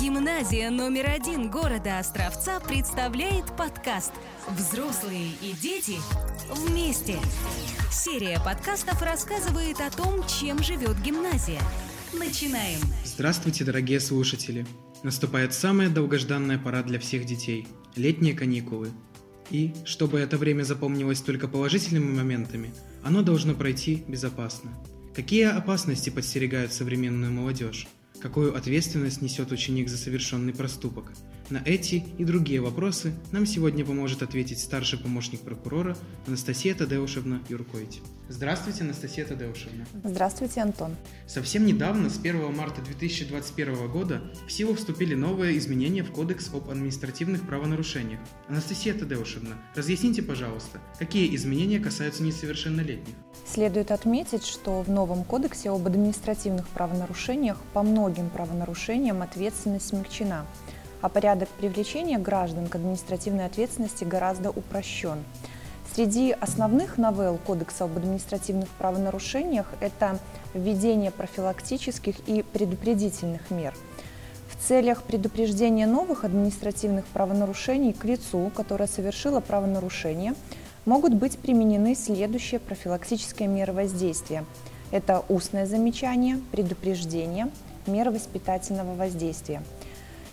Гимназия номер один города Островца представляет подкаст «Взрослые и дети вместе». Серия подкастов рассказывает о том, чем живет гимназия. Начинаем! Здравствуйте, дорогие слушатели! Наступает самая долгожданная пора для всех детей – летние каникулы. И, чтобы это время запомнилось только положительными моментами, оно должно пройти безопасно. Какие опасности подстерегают современную молодежь? Какую ответственность несет ученик за совершенный проступок? На эти и другие вопросы нам сегодня поможет ответить старший помощник прокурора Анастасия Тадеушевна Юркоить. Здравствуйте, Анастасия Тадеушевна. Здравствуйте, Антон. Совсем недавно, с 1 марта 2021 года, в силу вступили новые изменения в Кодекс об административных правонарушениях. Анастасия Тадеушевна, разъясните, пожалуйста, какие изменения касаются несовершеннолетних? Следует отметить, что в новом Кодексе об административных правонарушениях по многим правонарушениям ответственность смягчена – а порядок привлечения граждан к административной ответственности гораздо упрощен. Среди основных новелл Кодекса об административных правонарушениях это введение профилактических и предупредительных мер. В целях предупреждения новых административных правонарушений к лицу, которое совершило правонарушение, могут быть применены следующие профилактические меры воздействия. Это устное замечание, предупреждение, меры воспитательного воздействия –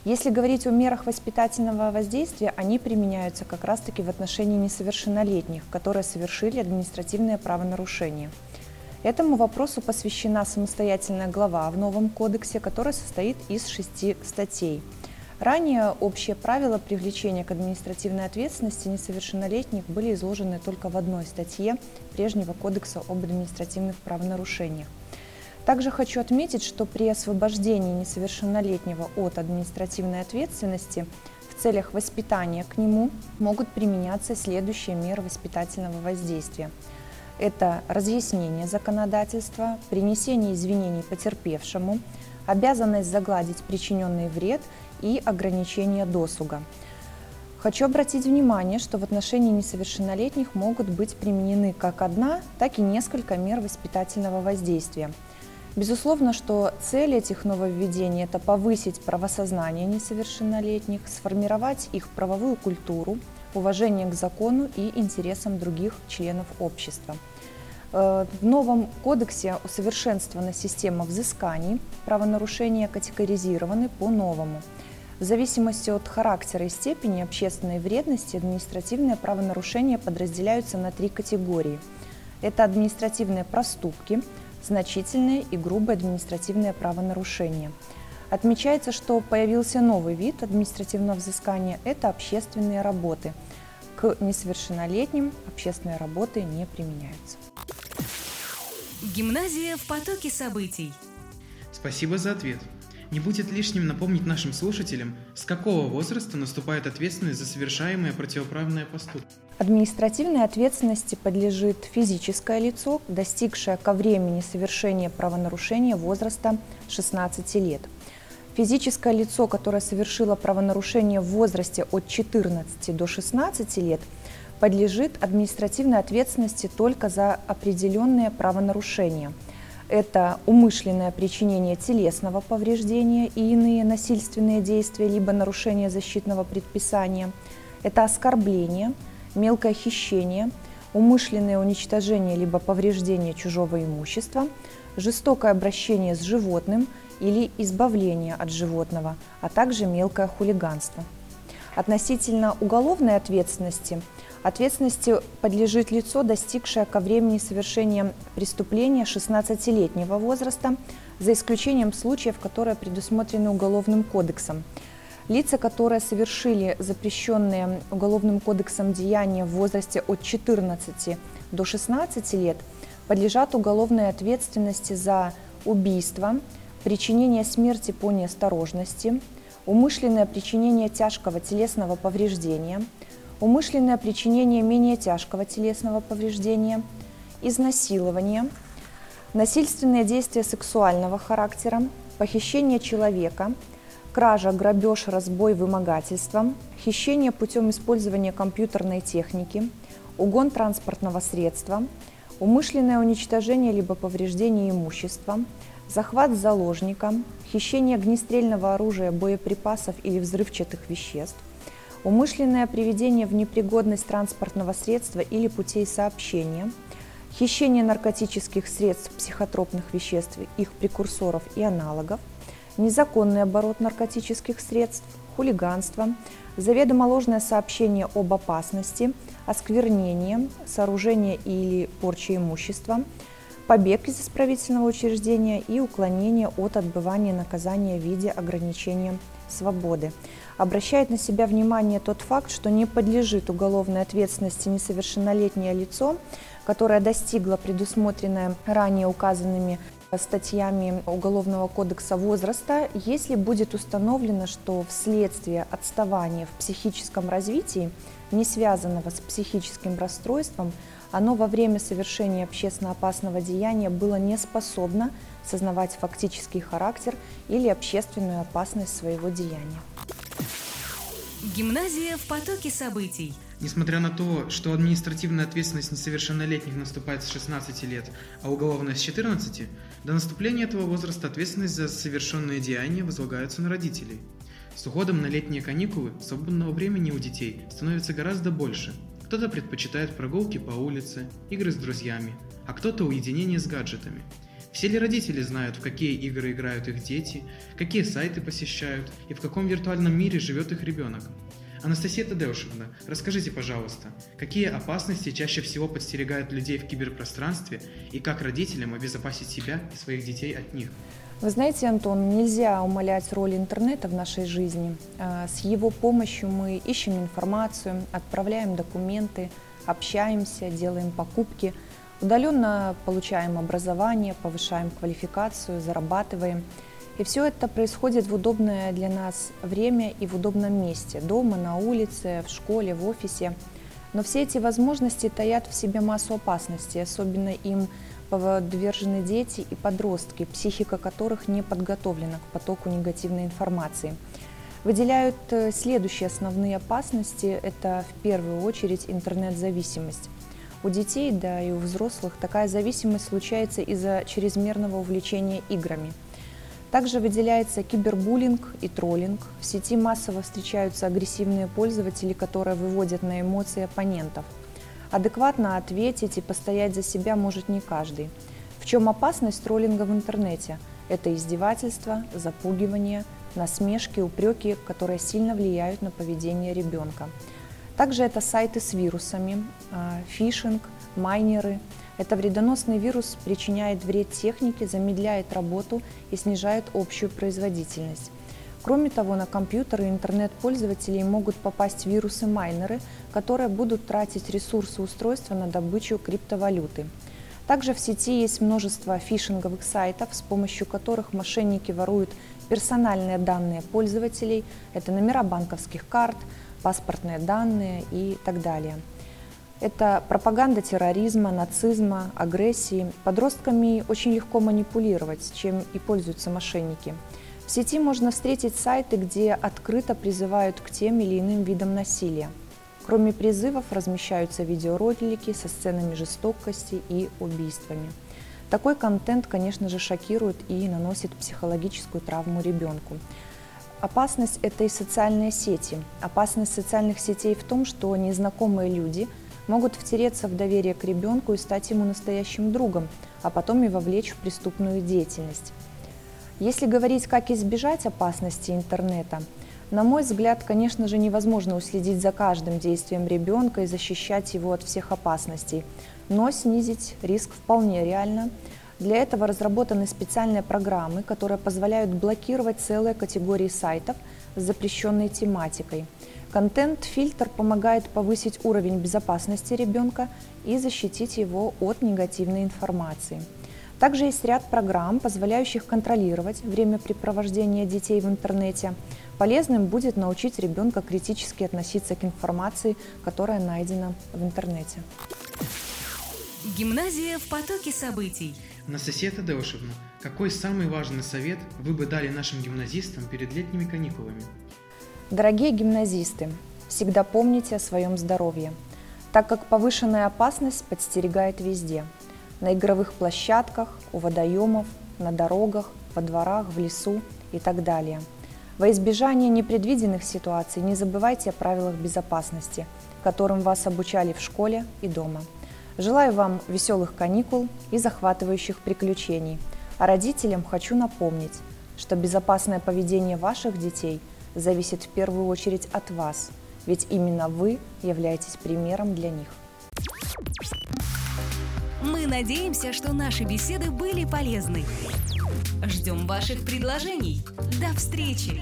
если говорить о мерах воспитательного воздействия, они применяются как раз-таки в отношении несовершеннолетних, которые совершили административное правонарушение. Этому вопросу посвящена самостоятельная глава в новом кодексе, которая состоит из шести статей. Ранее общие правила привлечения к административной ответственности несовершеннолетних были изложены только в одной статье прежнего кодекса об административных правонарушениях. Также хочу отметить, что при освобождении несовершеннолетнего от административной ответственности в целях воспитания к нему могут применяться следующие меры воспитательного воздействия. Это разъяснение законодательства, принесение извинений потерпевшему, обязанность загладить причиненный вред и ограничение досуга. Хочу обратить внимание, что в отношении несовершеннолетних могут быть применены как одна, так и несколько мер воспитательного воздействия – Безусловно, что цель этих нововведений – это повысить правосознание несовершеннолетних, сформировать их правовую культуру, уважение к закону и интересам других членов общества. Э, в новом кодексе усовершенствована система взысканий, правонарушения категоризированы по-новому. В зависимости от характера и степени общественной вредности административные правонарушения подразделяются на три категории. Это административные проступки – значительное и грубое административное правонарушение. Отмечается, что появился новый вид административного взыскания – это общественные работы. К несовершеннолетним общественные работы не применяются. Гимназия в потоке событий. Спасибо за ответ. Не будет лишним напомнить нашим слушателям, с какого возраста наступает ответственность за совершаемые противоправные поступки. Административной ответственности подлежит физическое лицо, достигшее ко времени совершения правонарушения возраста 16 лет. Физическое лицо, которое совершило правонарушение в возрасте от 14 до 16 лет, подлежит административной ответственности только за определенные правонарушения – это умышленное причинение телесного повреждения и иные насильственные действия, либо нарушение защитного предписания. Это оскорбление, мелкое хищение, умышленное уничтожение либо повреждение чужого имущества, жестокое обращение с животным или избавление от животного, а также мелкое хулиганство. Относительно уголовной ответственности Ответственности подлежит лицо, достигшее ко времени совершения преступления 16-летнего возраста, за исключением случаев, которые предусмотрены Уголовным кодексом. Лица, которые совершили запрещенные Уголовным кодексом деяния в возрасте от 14 до 16 лет, подлежат уголовной ответственности за убийство, причинение смерти по неосторожности, умышленное причинение тяжкого телесного повреждения – умышленное причинение менее тяжкого телесного повреждения, изнасилование, насильственные действия сексуального характера, похищение человека, кража, грабеж, разбой, вымогательство, хищение путем использования компьютерной техники, угон транспортного средства, умышленное уничтожение либо повреждение имущества, захват заложника, хищение огнестрельного оружия, боеприпасов или взрывчатых веществ, умышленное приведение в непригодность транспортного средства или путей сообщения, хищение наркотических средств, психотропных веществ, их прекурсоров и аналогов, незаконный оборот наркотических средств, хулиганство, заведомо ложное сообщение об опасности, осквернение, сооружение или порча имущества, побег из исправительного учреждения и уклонение от отбывания наказания в виде ограничения свободы. Обращает на себя внимание тот факт, что не подлежит уголовной ответственности несовершеннолетнее лицо, которое достигло предусмотренное ранее указанными статьями Уголовного кодекса возраста, если будет установлено, что вследствие отставания в психическом развитии, не связанного с психическим расстройством, оно во время совершения общественно опасного деяния было не способно сознавать фактический характер или общественную опасность своего деяния. Гимназия в потоке событий. Несмотря на то, что административная ответственность несовершеннолетних наступает с 16 лет, а уголовная с 14, до наступления этого возраста ответственность за совершенные деяния возлагается на родителей. С уходом на летние каникулы свободного времени у детей становится гораздо больше. Кто-то предпочитает прогулки по улице, игры с друзьями, а кто-то уединение с гаджетами. Все ли родители знают, в какие игры играют их дети, какие сайты посещают и в каком виртуальном мире живет их ребенок? Анастасия Тадеушевна, расскажите, пожалуйста, какие опасности чаще всего подстерегают людей в киберпространстве и как родителям обезопасить себя и своих детей от них? Вы знаете, Антон, нельзя умалять роль интернета в нашей жизни. А, с его помощью мы ищем информацию, отправляем документы, общаемся, делаем покупки, удаленно получаем образование, повышаем квалификацию, зарабатываем – и все это происходит в удобное для нас время и в удобном месте, дома, на улице, в школе, в офисе. Но все эти возможности таят в себе массу опасностей, особенно им подвержены дети и подростки, психика которых не подготовлена к потоку негативной информации. Выделяют э, следующие основные опасности. Это в первую очередь интернет-зависимость. У детей, да и у взрослых такая зависимость случается из-за чрезмерного увлечения играми – также выделяется кибербуллинг и троллинг. В сети массово встречаются агрессивные пользователи, которые выводят на эмоции оппонентов. Адекватно ответить и постоять за себя может не каждый. В чем опасность троллинга в интернете? Это издевательство, запугивание, насмешки, упреки, которые сильно влияют на поведение ребенка. Также это сайты с вирусами, а, фишинг, майнеры – это вредоносный вирус причиняет вред технике, замедляет работу и снижает общую производительность. Кроме того, на компьютеры и интернет-пользователей могут попасть вирусы-майнеры, которые будут тратить ресурсы устройства на добычу криптовалюты. Также в сети есть множество фишинговых сайтов, с помощью которых мошенники воруют персональные данные пользователей, это номера банковских карт, паспортные данные и так далее – это пропаганда терроризма, нацизма, агрессии. Подростками очень легко манипулировать, чем и пользуются мошенники. В сети можно встретить сайты, где открыто призывают к тем или иным видам насилия. Кроме призывов размещаются видеоролики со сценами жестокости и убийствами. Такой контент, конечно же, шокирует и наносит психологическую травму ребенку. Опасность – это и социальные сети. Опасность социальных сетей в том, что незнакомые люди – могут втереться в доверие к ребенку и стать ему настоящим другом, а потом и вовлечь в преступную деятельность. Если говорить, как избежать опасности интернета, на мой взгляд, конечно же, невозможно уследить за каждым действием ребенка и защищать его от всех опасностей, но снизить риск вполне реально. Для этого разработаны специальные программы, которые позволяют блокировать целые категории сайтов с запрещенной тематикой – Контент-фильтр помогает повысить уровень безопасности ребенка и защитить его от негативной информации. Также есть ряд программ, позволяющих контролировать времяпрепровождение детей в интернете. Полезным будет научить ребенка критически относиться к информации, которая найдена в интернете. Гимназия в потоке событий. Анастасия Тадеушевна, какой самый важный совет вы бы дали нашим гимназистам перед летними каникулами? Дорогие гимназисты, всегда помните о своем здоровье, так как повышенная опасность подстерегает везде – на игровых площадках, у водоемов, на дорогах, во дворах, в лесу и так далее. Во избежание непредвиденных ситуаций не забывайте о правилах безопасности, которым вас обучали в школе и дома. Желаю вам веселых каникул и захватывающих приключений. А родителям хочу напомнить, что безопасное поведение ваших детей зависит в первую очередь от вас, ведь именно вы являетесь примером для них. Надеемся, что наши беседы были полезны. Ждем ваших предложений. До встречи!